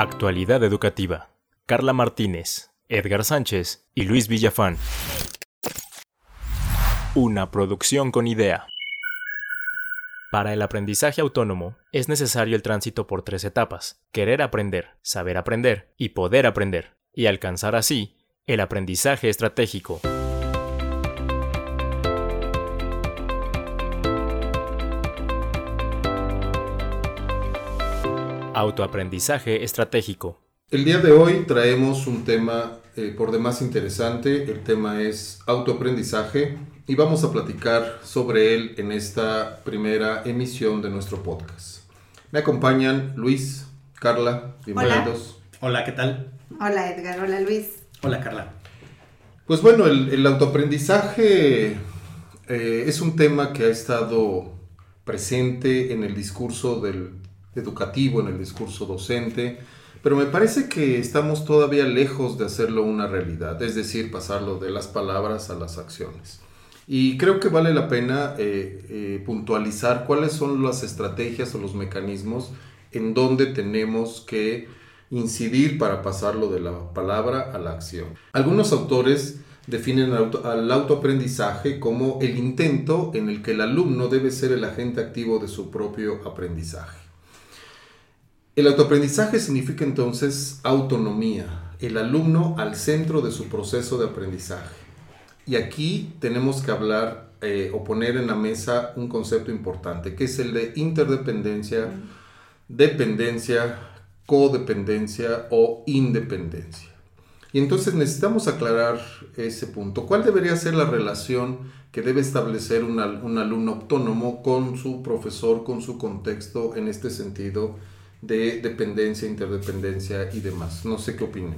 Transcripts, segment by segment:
Actualidad Educativa. Carla Martínez, Edgar Sánchez y Luis Villafán. Una producción con idea. Para el aprendizaje autónomo es necesario el tránsito por tres etapas, querer aprender, saber aprender y poder aprender, y alcanzar así el aprendizaje estratégico. Autoaprendizaje estratégico. El día de hoy traemos un tema eh, por demás interesante. El tema es autoaprendizaje y vamos a platicar sobre él en esta primera emisión de nuestro podcast. Me acompañan Luis, Carla, bienvenidos. Hola, ¿qué tal? Hola Edgar, hola Luis. Hola Carla. Pues bueno, el, autoaprendizaje eh, es un tema que ha estado presente en el discurso del educativo, en el discurso docente, pero me parece que estamos todavía lejos de hacerlo una realidad, es decir, pasarlo de las palabras a las acciones. Y creo que vale la pena eh, eh, puntualizar cuáles son las estrategias o los mecanismos en donde tenemos que incidir para pasarlo de la palabra a la acción. Algunos autores definen al autoaprendizaje como el intento en el que el alumno debe ser el agente activo de su propio aprendizaje. El autoaprendizaje significa entonces autonomía, el alumno al centro de su proceso de aprendizaje. Y aquí tenemos que hablar eh, o poner en la mesa un concepto importante, que es el de interdependencia, dependencia, codependencia o independencia. Y entonces necesitamos aclarar ese punto. ¿Cuál debería ser la relación que debe establecer un, un alumno autónomo con su profesor, con su contexto en este sentido? De dependencia, interdependencia y demás. No sé qué opinen.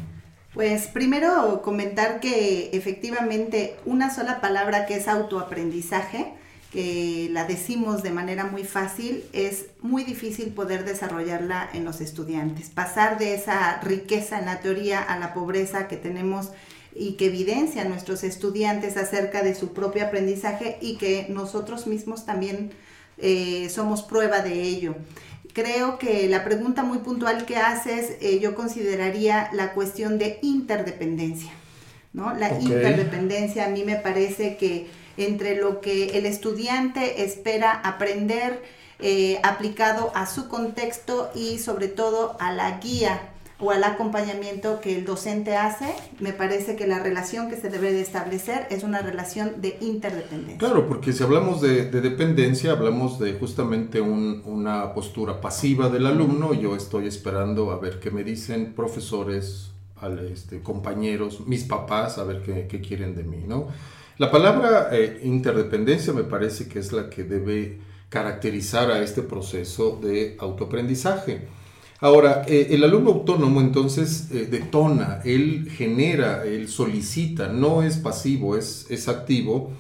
Pues primero comentar que efectivamente una sola palabra que es autoaprendizaje, que la decimos de manera muy fácil, es muy difícil poder desarrollarla en los estudiantes. Pasar de esa riqueza en la teoría a la pobreza que tenemos y que evidencian nuestros estudiantes acerca de su propio aprendizaje y que nosotros mismos también eh, somos prueba de ello creo que la pregunta muy puntual que haces, eh, yo consideraría la cuestión de interdependencia. ¿no? La interdependencia a mí me parece que entre lo que el estudiante espera aprender eh, aplicado a su contexto y sobre todo a la guía o al acompañamiento que el docente hace, me parece que la relación que se debe de establecer es una relación de interdependencia. Claro, porque si hablamos de, dependencia, hablamos de justamente una postura pasiva del alumno. Yo estoy esperando a ver qué me dicen profesores, este, compañeros, mis papás, a ver qué, quieren de mí, ¿no? La palabra eh, interdependencia me parece que es la que debe caracterizar a este proceso de autoaprendizaje. Ahora, eh, el alumno autónomo entonces eh, detona, él genera, él solicita, no es pasivo, es, es activo,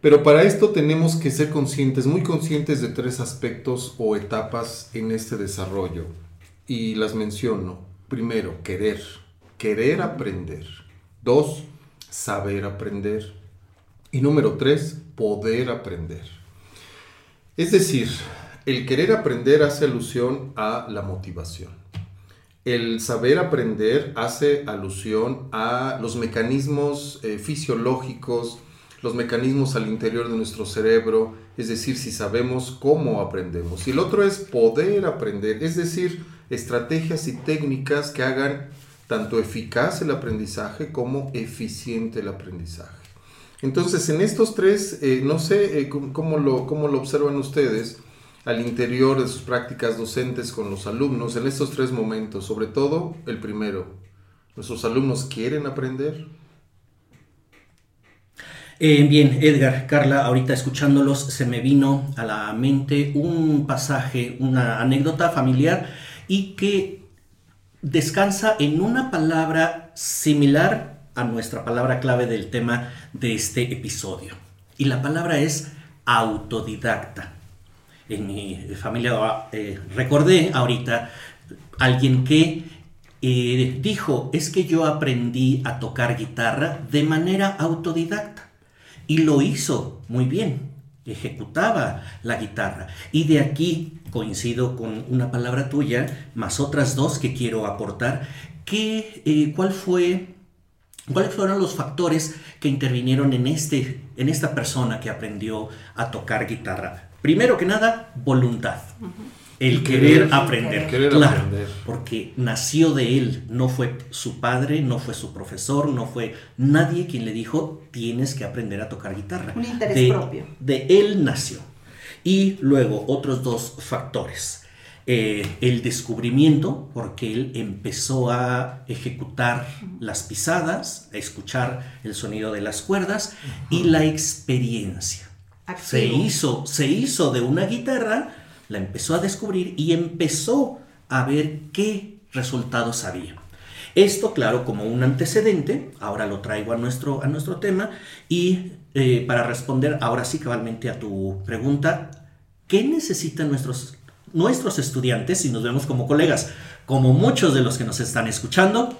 pero para esto tenemos que ser conscientes, muy conscientes de tres aspectos o etapas en este desarrollo. Y las menciono. Primero, querer, querer aprender. Dos, saber aprender. Y número tres, poder aprender. Es decir, el querer aprender hace alusión a la motivación. El saber aprender hace alusión a los mecanismos eh, fisiológicos, los mecanismos al interior de nuestro cerebro, es decir, si sabemos cómo aprendemos. Y el otro es poder aprender, es decir, estrategias y técnicas que hagan tanto eficaz el aprendizaje como eficiente el aprendizaje. Entonces, en estos tres, eh, no sé eh, cómo, lo, cómo lo observan ustedes, al interior de sus prácticas docentes con los alumnos en estos tres momentos, sobre todo el primero. ¿Nuestros alumnos quieren aprender? Eh, bien, Edgar, Carla, ahorita escuchándolos se me vino a la mente un pasaje, una anécdota familiar y que descansa en una palabra similar a nuestra palabra clave del tema de este episodio. Y la palabra es autodidacta en mi familia eh, recordé ahorita alguien que eh, dijo, es que yo aprendí a tocar guitarra de manera autodidacta y lo hizo muy bien. ejecutaba la guitarra. Y de aquí coincido con una palabra tuya, más otras dos que quiero aportar, que, eh, ¿cuál fue, ¿cuáles fueron los factores que intervinieron en, este, en esta persona que aprendió a tocar guitarra? Primero que nada, voluntad. El querer, aprender. Querer claro, aprender. porque nació de él, no fue su padre, no fue su profesor, no fue nadie quien le dijo tienes que aprender a tocar guitarra. Un interés de, propio. De él nació. Y luego otros dos factores. Eh, el descubrimiento, porque él empezó a ejecutar las pisadas, a escuchar el sonido de las cuerdas, y la experiencia. Se hizo, se hizo de una guitarra, la empezó a descubrir y empezó a ver qué resultados había. Esto, claro, como un antecedente, ahora lo traigo a nuestro, a nuestro tema y eh, para responder ahora sí cabalmente a tu pregunta, ¿qué necesitan nuestros, nuestros estudiantes si nos vemos como colegas? Como muchos de los que nos están escuchando,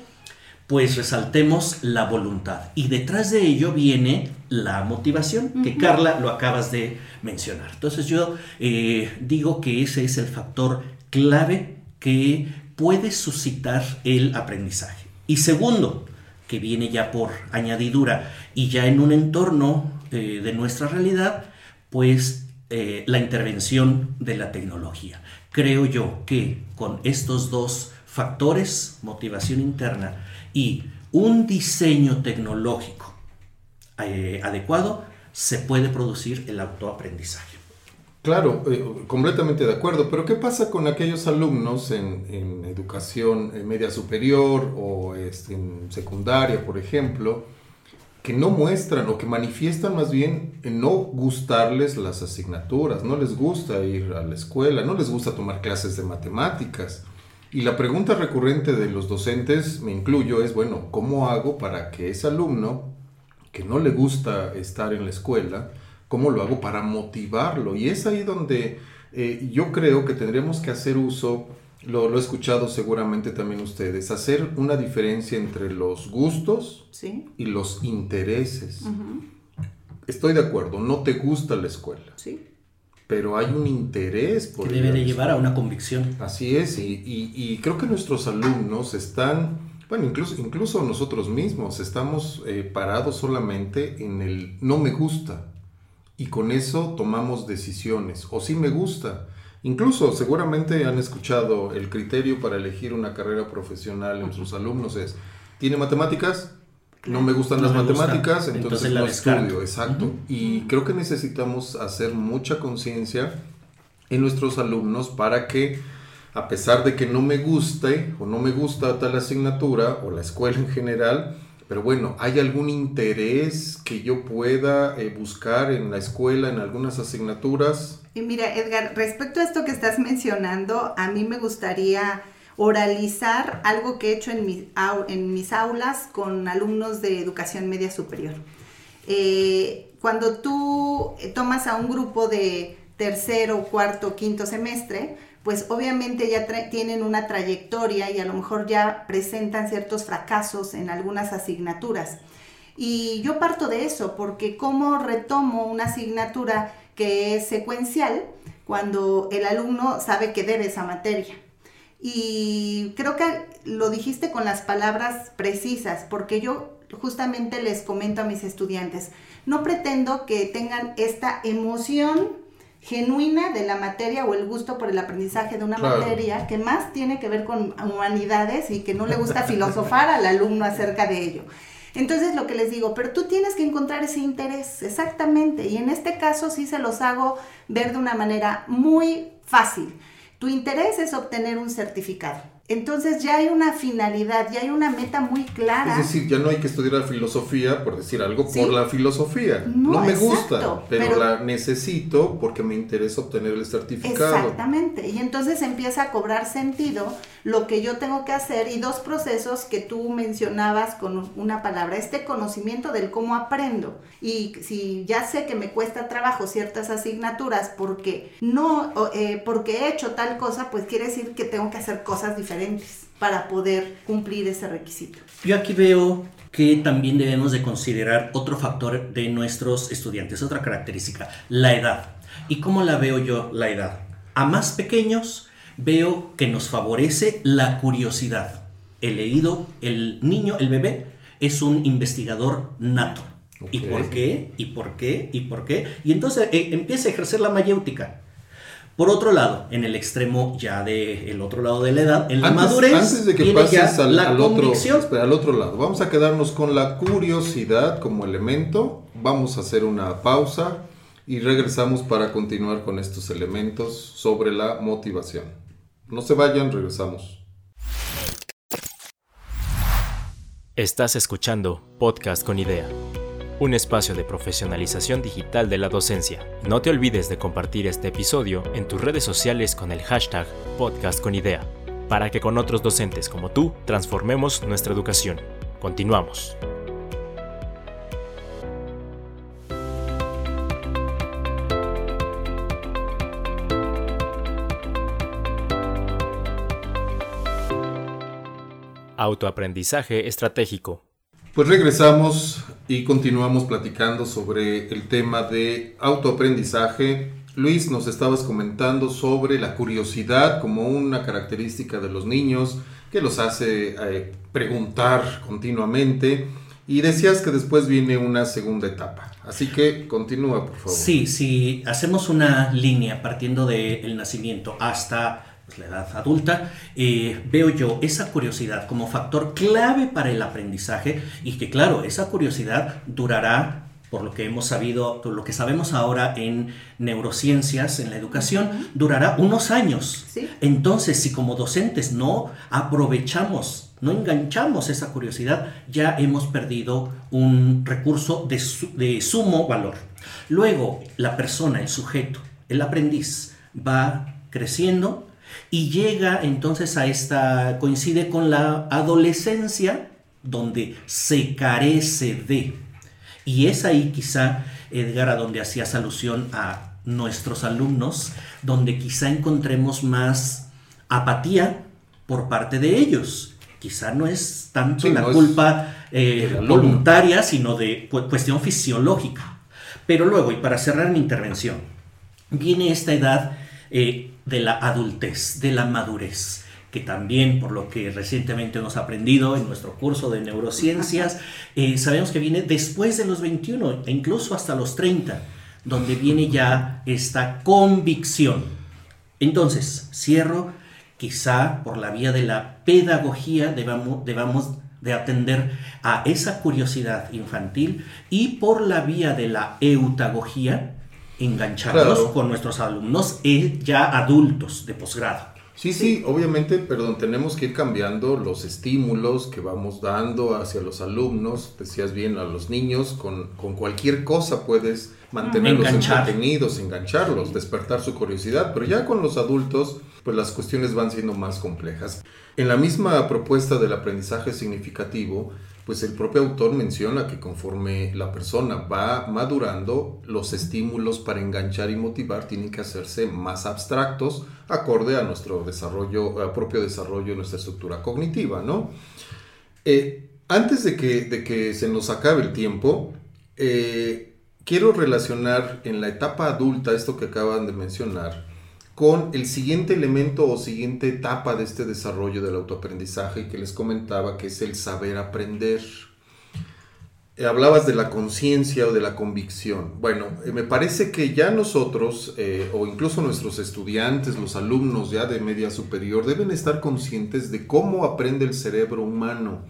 pues resaltemos la voluntad. Y detrás de ello viene la motivación, que Carla lo acabas de mencionar. Entonces yo eh, digo que ese es el factor clave que puede suscitar el aprendizaje. Y segundo, que viene ya por añadidura y ya en un entorno eh, de nuestra realidad, pues eh, la intervención de la tecnología. Creo yo que con estos dos factores, motivación interna y un diseño tecnológico eh, adecuado, se puede producir el autoaprendizaje. Claro, eh, completamente de acuerdo, pero ¿qué pasa con aquellos alumnos en, en educación eh, media superior o este, en secundaria, por ejemplo, que no muestran o que manifiestan más bien en no gustarles las asignaturas, no les gusta ir a la escuela, no les gusta tomar clases de matemáticas? Y la pregunta recurrente de los docentes, me incluyo, es, bueno, ¿cómo hago para que ese alumno que no le gusta estar en la escuela, ¿Cómo lo hago para motivarlo? Y es ahí donde eh, yo creo que tendremos que hacer uso, lo, lo he escuchado seguramente también ustedes, hacer una diferencia entre los gustos Sí. y los intereses. Estoy de acuerdo, no te gusta la escuela, Sí. Pero hay un interés por Que debe de llevar a una convicción. Así es, y, y- y creo que nuestros alumnos están, bueno, incluso, incluso nosotros mismos estamos eh, parados solamente en el no me gusta. Y con eso tomamos decisiones, o sí me gusta. Incluso seguramente han escuchado el criterio para elegir una carrera profesional en sus alumnos es, ¿tiene matemáticas? No me gustan No las me gusta, matemáticas, entonces entonces, la no descarto. estudio, exacto. Y creo que necesitamos hacer mucha conciencia en nuestros alumnos para que a pesar de que no me guste o no me gusta tal asignatura o la escuela en general, pero bueno, ¿hay algún interés que yo pueda eh, buscar en la escuela, en algunas asignaturas? Y mira, Edgar, respecto a esto que estás mencionando, a mí me gustaría oralizar algo que he hecho en en mis aulas con alumnos de educación media superior. Eh, cuando tú eh, tomas a un grupo de tercero, cuarto, quinto semestre, pues obviamente ya tienen una trayectoria y a lo mejor ya presentan ciertos fracasos en algunas asignaturas. Y yo parto de eso, porque cómo retomo una asignatura que es secuencial cuando el alumno sabe que debe esa materia. Y creo que lo dijiste con las palabras precisas, porque yo justamente les comento a mis estudiantes, no pretendo que tengan esta emoción genuina de la materia o el gusto por el aprendizaje de una Claro. materia que más tiene que ver con humanidades y que no le gusta filosofar al alumno acerca de ello. Entonces lo que les digo, pero tú tienes que encontrar ese interés, exactamente, y en este caso sí se los hago ver de una manera muy fácil. Tu interés es obtener un certificado. Entonces ya hay una finalidad, ya hay una meta muy clara. Es decir, ya no hay que estudiar filosofía, por decir algo, Sí. por la filosofía. No, No, me exacto, gusta, pero, pero- la necesito porque me interesa obtener el certificado. Exactamente. Y entonces empieza a cobrar sentido lo que yo tengo que hacer y dos procesos que tú mencionabas con una palabra, este conocimiento del cómo aprendo. Y si ya sé que me cuesta trabajo ciertas asignaturas porque no, eh, porque he hecho tal cosa, pues quiere decir que tengo que hacer cosas diferentes para poder cumplir ese requisito. Yo aquí veo que también debemos de considerar otro factor de nuestros estudiantes, otra característica, la edad. ¿Y cómo la veo yo la edad? A más pequeños veo que nos favorece la curiosidad. He leído, el niño, el bebé, es un investigador nato. ¿Y por qué? ¿Y por qué? ¿Y por qué? Y entonces eh, empieza a ejercer la mayéutica. Por otro lado, en el extremo ya del otro lado de la edad, en la madurez, antes de que pases al, otro, al otro lado, vamos a quedarnos con la curiosidad como elemento. Vamos a hacer una pausa y regresamos para continuar con estos elementos sobre la motivación. No se vayan, regresamos. Estás escuchando Podcast con Idea, un espacio de profesionalización digital de la docencia. No te olvides de compartir este episodio en tus redes sociales con el hashtag Podcast con Idea, para que con otros docentes como tú transformemos nuestra educación. Continuamos. Autoaprendizaje estratégico. Pues regresamos y continuamos platicando sobre el tema de autoaprendizaje. Luis, nos estabas comentando sobre la curiosidad como una característica de los niños que los hace eh, preguntar continuamente. Y decías que después viene una segunda etapa. Así que continúa, por favor. Sí, si hacemos una línea partiendo del nacimiento hasta pues, la edad adulta, eh, veo yo esa curiosidad como factor clave para el aprendizaje y que claro, esa curiosidad durará por lo que hemos sabido, por lo que sabemos ahora en neurociencias, en la educación, durará unos años. Entonces, si como docentes no aprovechamos, no enganchamos esa curiosidad, ya hemos perdido un recurso de, de sumo valor. Luego, la persona, el sujeto, el aprendiz, va creciendo, y llega entonces a esta, coincide con la adolescencia, donde se carece de. Y es ahí quizá, Edgar, a donde hacías alusión a nuestros alumnos, donde quizá encontremos más apatía por parte de ellos. Quizá no es tanto una culpa eh, voluntaria, sino de cuestión fisiológica. Pero luego, y para cerrar mi intervención, viene esta edad eh, de la adultez, de la madurez, que también, por lo que recientemente hemos aprendido en nuestro curso de neurociencias, eh, sabemos que viene después de los 21 e incluso hasta los 30, donde viene ya esta convicción. Entonces, cierro, quizá por la vía de la pedagogía debamos, debamos de atender a esa curiosidad infantil y por la vía de la eutagogía, engancharnos con nuestros alumnos eh, ya adultos de posgrado. Sí, sí, obviamente, perdón, tenemos que ir cambiando los estímulos que vamos dando hacia los alumnos, decías bien, a los niños, con, con cualquier cosa puedes mantenerlos entretenidos, engancharlos, despertar su curiosidad, pero ya con los adultos, pues las cuestiones van siendo más complejas. En la misma propuesta del aprendizaje significativo, pues el propio autor menciona que conforme la persona va madurando, los estímulos para enganchar y motivar tienen que hacerse más abstractos, acorde a nuestro desarrollo, propio desarrollo, nuestra estructura cognitiva, ¿no? Eh, antes de que, de que, se nos acabe el tiempo, eh, quiero relacionar en la etapa adulta esto que acaban de mencionar con el siguiente elemento o siguiente etapa de este desarrollo del autoaprendizaje que les comentaba, que es el saber aprender. Eh, hablabas de la conciencia o de la convicción. Bueno, eh, me parece que ya nosotros, eh, o incluso nuestros estudiantes, los alumnos ya de media superior, deben estar conscientes de cómo aprende el cerebro humano.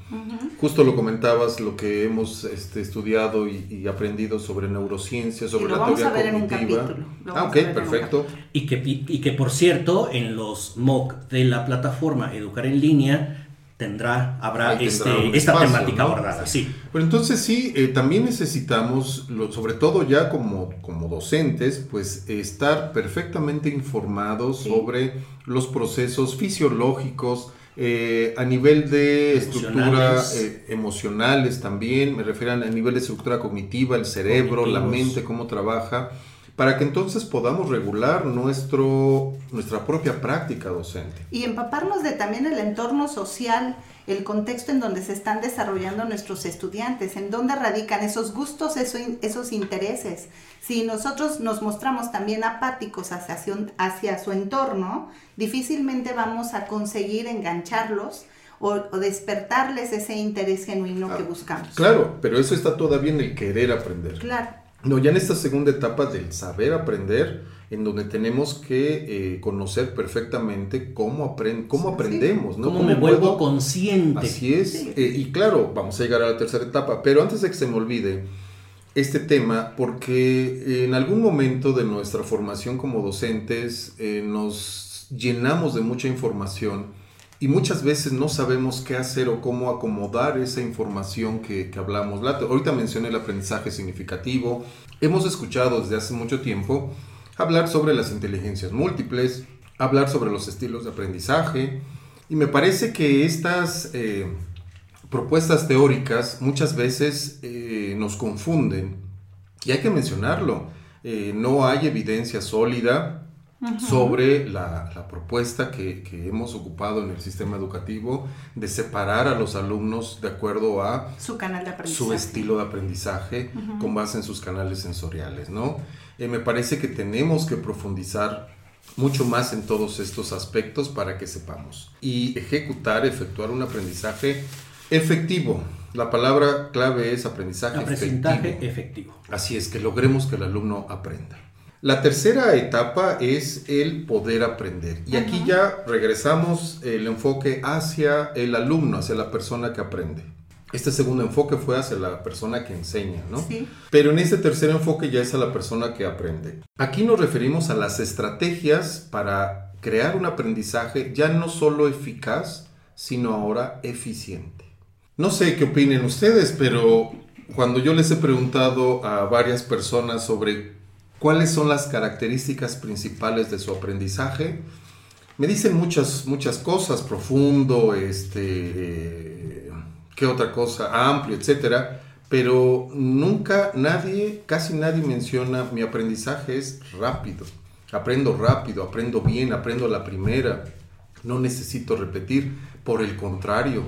Justo lo comentabas, lo que hemos este, estudiado y, aprendido sobre neurociencia, sobre la teoría cognitiva. ah, ok, perfecto. Y que, y que, por cierto, en los MOOC de la plataforma Educar en Línea, tendrá, habrá este, esta temática abordada, sí. Pero entonces sí, eh, también necesitamos, sobre todo ya como, como docentes, pues estar perfectamente informados sobre los procesos fisiológicos, eh, a nivel de estructura eh, emocionales también, me refiero a nivel de estructura cognitiva, el cerebro, la mente, cómo trabaja para que entonces podamos regular nuestro, nuestra propia práctica docente. Y empaparnos de también el entorno social, el contexto en donde se están desarrollando nuestros estudiantes, en dónde radican esos gustos, esos, esos intereses. Si nosotros nos mostramos también apáticos hacia, hacia su entorno, difícilmente vamos a conseguir engancharlos o, despertarles ese interés genuino que ah, buscamos. Claro, pero eso está todavía en el querer aprender. Claro. No, ya en esta segunda etapa del saber aprender, en donde tenemos que eh, conocer perfectamente cómo, cómo aprendemos, ¿no? ¿Cómo, me vuelvo consciente? Así es. Eh, y claro, vamos a llegar a la tercera etapa, pero antes de que se me olvide este tema, porque en algún momento de nuestra formación como docentes eh, nos llenamos de mucha información y muchas veces no sabemos qué hacer o cómo acomodar esa información que, que hablamos. ahorita mencioné el aprendizaje significativo. Hemos escuchado desde hace mucho tiempo hablar sobre las inteligencias múltiples, hablar sobre los estilos de aprendizaje. Y me parece que estas eh, propuestas teóricas muchas veces eh, nos confunden. Y hay que mencionarlo. Eh, no hay evidencia sólida sobre la, propuesta que, hemos ocupado en el sistema educativo de separar a los alumnos de acuerdo a su, canal de su estilo de aprendizaje con base en sus canales sensoriales, ¿no? Eh, me parece que tenemos que profundizar mucho más en todos estos aspectos para que sepamos y ejecutar, efectuar un aprendizaje efectivo. La palabra clave es aprendizaje, aprendizaje efectivo. Así es, que logremos que el alumno aprenda. La tercera etapa es el poder aprender. Y aquí ya regresamos el enfoque hacia el alumno, hacia la persona que aprende. Este segundo enfoque fue hacia la persona que enseña, ¿no? Sí. Pero en este tercer enfoque ya es a la persona que aprende. Aquí nos referimos a las estrategias para crear un aprendizaje ya no solo eficaz, sino ahora eficiente. No sé qué opinen ustedes, pero cuando yo les he preguntado a varias personas sobre cuáles son las características principales de su aprendizaje. Me dicen muchas, muchas cosas, profundo, este, eh, qué otra cosa, amplio, etcétera, pero nunca nadie, casi nadie menciona mi aprendizaje es rápido. Aprendo rápido, aprendo bien, aprendo la primera. No necesito repetir, por el contrario,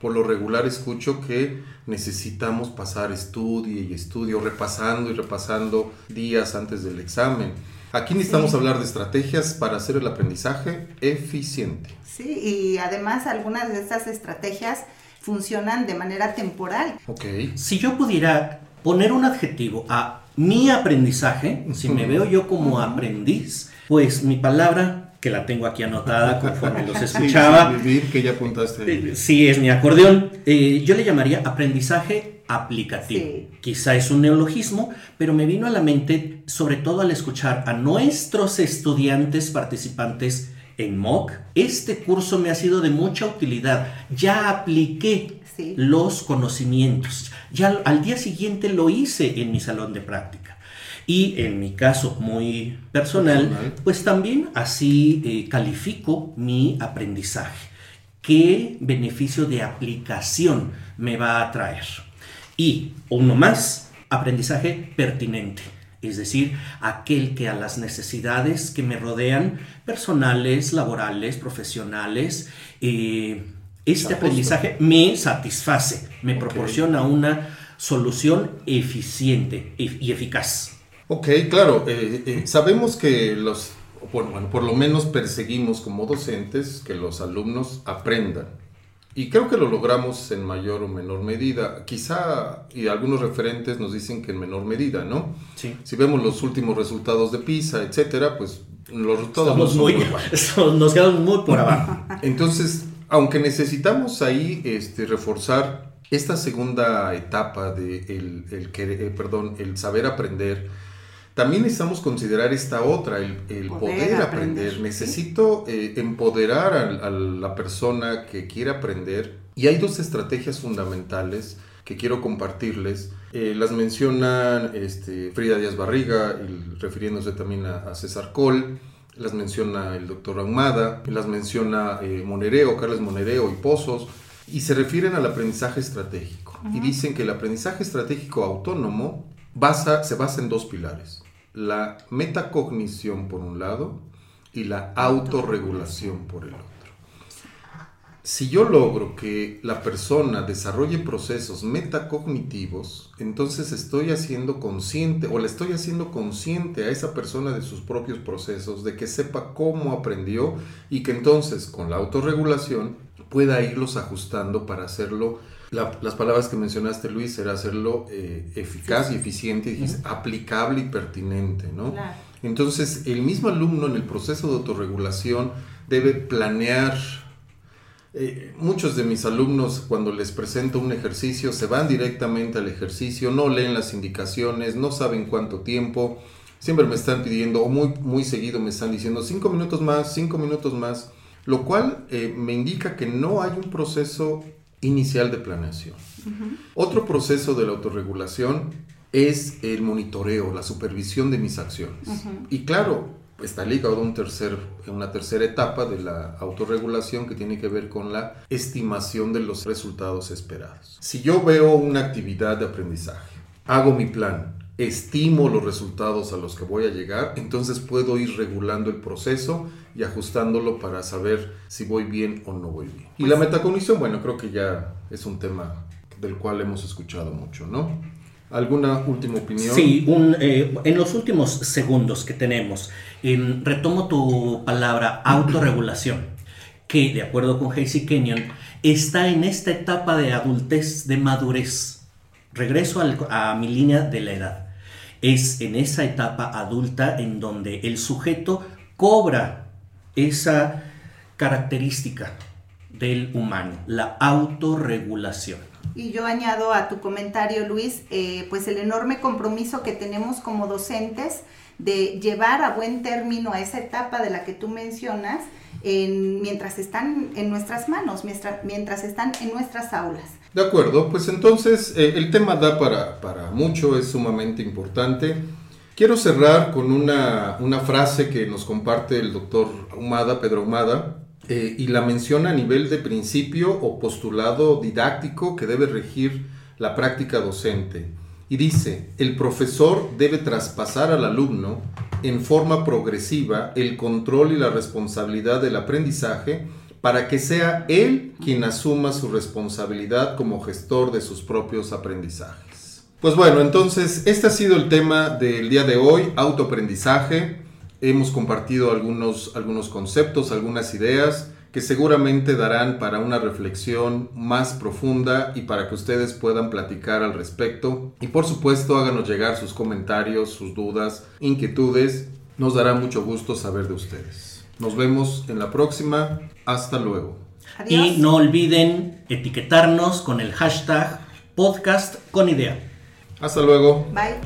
por lo regular escucho que necesitamos pasar estudio y estudio, repasando y repasando días antes del examen. Aquí necesitamos hablar de estrategias para hacer el aprendizaje eficiente. Sí, y además algunas de estas estrategias funcionan de manera temporal. Ok. Si yo pudiera poner un adjetivo a mi aprendizaje, si me veo yo como aprendiz, pues mi palabra que la tengo aquí anotada conforme los escuchaba. Sí, que ya apuntaste. Eh, sí, es mi acordeón. Eh, yo le llamaría aprendizaje aplicativo. Quizá es un neologismo, pero me vino a la mente, sobre todo al escuchar a nuestros estudiantes participantes en MOOC. Este curso me ha sido de mucha utilidad. Ya apliqué los conocimientos. Ya al día siguiente lo hice en mi salón de práctica. Y en mi caso muy personal, pues también así eh, califico mi aprendizaje. ¿Qué beneficio de aplicación me va a traer? Y uno más, aprendizaje pertinente. Es decir, aquel que a las necesidades que me rodean, personales, laborales, profesionales, eh, este aprendizaje me satisface, me proporciona una solución eficiente y eficaz. Ok, claro, eh, eh, sabemos que los, bueno, por lo menos perseguimos como docentes que los alumnos aprendan. Y creo que lo logramos en mayor o menor medida. Quizá, y algunos referentes nos dicen que en menor medida, ¿no? Sí. Si vemos los últimos resultados de PISA, etcétera, pues los resultados no muy, nos quedamos muy por abajo. Entonces, aunque necesitamos ahí este, reforzar esta segunda etapa de el, el, eh, perdón, el saber aprender, también necesitamos considerar esta otra, el, poder, aprender. Necesito eh, empoderar a, la persona que quiere aprender. Y hay dos estrategias fundamentales que quiero compartirles. Eh, las menciona este, Frida Díaz Barriga, refiriéndose también a, César Cole, las menciona el doctor Ahumada, las menciona eh, Monereo, Carlos Monereo y Pozos, y se refieren al aprendizaje estratégico. Y dicen que el aprendizaje estratégico autónomo se basa en dos pilares la metacognición por un lado y la autorregulación por el otro. Si yo logro que la persona desarrolle procesos metacognitivos, entonces estoy haciendo consciente o le estoy haciendo consciente a esa persona de sus propios procesos, de que sepa cómo aprendió y que entonces con la autorregulación pueda irlos ajustando para hacerlo las palabras que mencionaste, Luis, era hacerlo eh, eficaz y eficiente, y aplicable y pertinente, ¿no? Entonces, el mismo alumno en el proceso de autorregulación debe planear. Eh, muchos de mis alumnos, cuando les presento un ejercicio, se van directamente al ejercicio, no leen las indicaciones, no saben cuánto tiempo, siempre me están pidiendo, o muy, muy seguido me están diciendo, cinco minutos más, cinco minutos más, lo cual eh, me indica que no hay un proceso inicial de planeación. Otro proceso de la autorregulación es el monitoreo, la supervisión de mis acciones. Y claro, está ligado a un tercer, una tercera etapa de la autorregulación que tiene que ver con la estimación de los resultados esperados. Si yo veo una actividad de aprendizaje, hago mi plan, estimo los resultados a los que voy a llegar, entonces puedo ir regulando el proceso y ajustándolo para saber si voy bien o no voy bien. Y la metacognición, bueno, creo que ya es un tema del cual hemos escuchado mucho, ¿no? ¿Alguna última opinión? Sí, eh, en los últimos segundos que tenemos, em, retomo tu palabra autorregulación, que de acuerdo con Casey Kenyon, está en esta etapa de adultez, de madurez. Regreso a mi línea de la edad. Es en esa etapa adulta en donde el sujeto cobra esa característica del humano, la autorregulación. Y yo añado a tu comentario, Luis, eh, pues el enorme compromiso que tenemos como docentes de llevar a buen término a esa etapa de la que tú mencionas mientras están en nuestras manos, mientras, están en nuestras aulas. De acuerdo, pues entonces eh, el tema da para, para mucho, es sumamente importante. Quiero cerrar con una, frase que nos comparte el doctor Humada, Pedro Humada, eh, y la menciona a nivel de principio o postulado didáctico que debe regir la práctica docente. Y dice, el profesor debe traspasar al alumno en forma progresiva el control y la responsabilidad del aprendizaje para que sea él quien asuma su responsabilidad como gestor de sus propios aprendizajes. Pues bueno, entonces este ha sido el tema del día de hoy, autoaprendizaje. Hemos compartido algunos, algunos conceptos, algunas ideas que seguramente darán para una reflexión más profunda y para que ustedes puedan platicar al respecto. Y por supuesto háganos llegar sus comentarios, sus dudas, inquietudes. Nos dará mucho gusto saber de ustedes. Nos vemos en la próxima. Hasta luego. Y no olviden etiquetarnos con el hashtag podcast con idea. Hasta luego. Bye.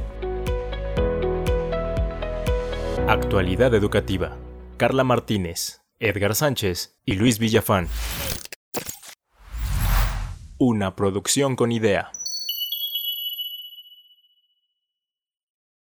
Actualidad educativa. Carla Martínez, Edgar Sánchez y Luis Villafán. Una producción con idea.